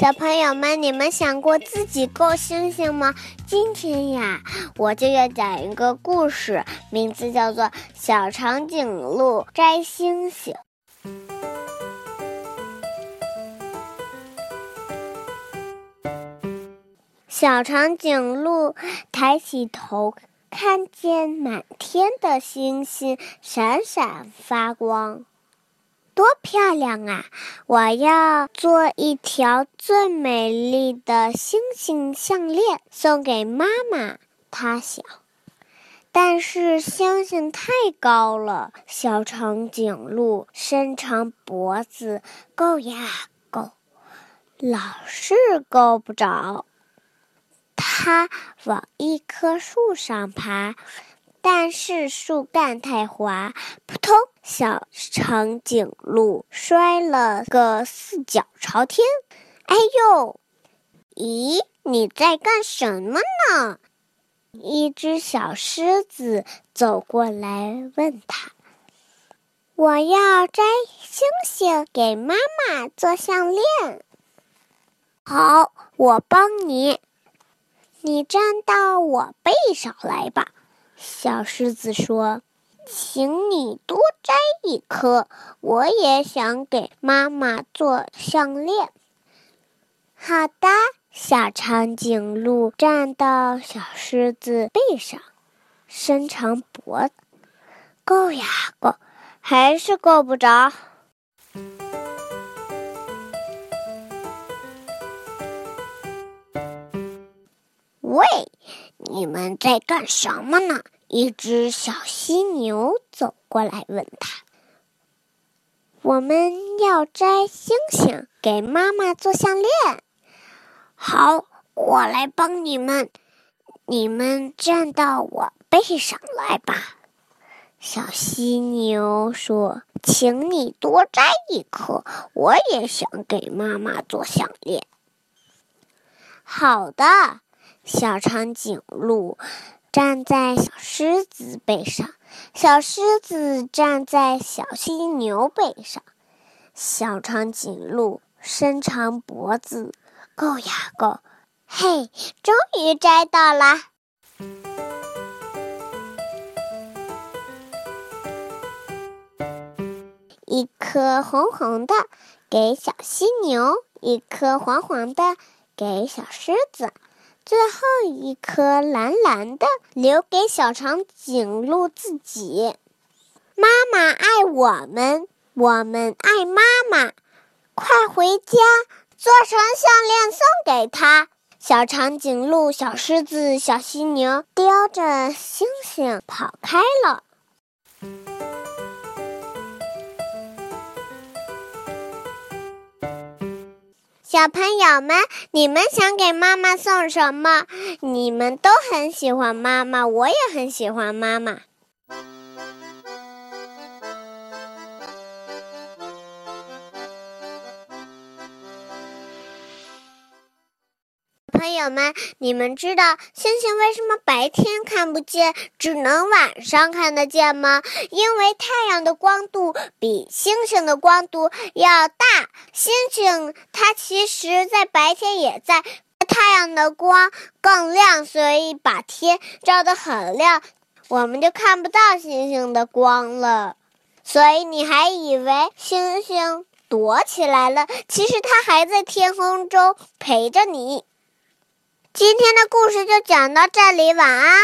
小朋友们，你们想过自己够星星吗？今天呀，我就要讲一个故事，名字叫做《小长颈鹿摘星星》。小长颈鹿抬起头，看见满天的星星闪闪发光。多漂亮啊！我要做一条最美丽的星星项链送给妈妈。他想，但是星星太高了，小长颈鹿伸长脖子够呀够，老是够不着。它往一棵树上爬。但是树干太滑，扑通！小长颈鹿摔了个四脚朝天。哎呦！咦，你在干什么呢？一只小狮子走过来问他：“我要摘星星给妈妈做项链。”好，我帮你。你站到我背上来吧。小狮子说：“请你多摘一颗，我也想给妈妈做项链。”好的，小长颈鹿站到小狮子背上，伸长脖子，够呀够，还是够不着。喂！你们在干什么呢？一只小犀牛走过来问他：“我们要摘星星给妈妈做项链。”好，我来帮你们。你们站到我背上来吧。小犀牛说：“请你多摘一颗，我也想给妈妈做项链。”好的。小长颈鹿站在小狮子背上，小狮子站在小犀牛背上。小长颈鹿伸长脖子，够呀够！嘿，终于摘到了！一颗红红的给小犀牛，一颗黄黄的给小狮子。最后一颗蓝蓝的留给小长颈鹿自己。妈妈爱我们，我们爱妈妈。快回家，做成项链送给她。小长颈鹿、小狮子、小犀牛叼着星星跑开了。小朋友们，你们想给妈妈送什么？你们都很喜欢妈妈，我也很喜欢妈妈。朋友们，你们知道星星为什么白天看不见，只能晚上看得见吗？因为太阳的光度比星星的光度要大。星星它其实在白天也在，太阳的光更亮，所以把天照得很亮，我们就看不到星星的光了。所以你还以为星星躲起来了，其实它还在天空中陪着你。今天的故事就讲到这里，晚安。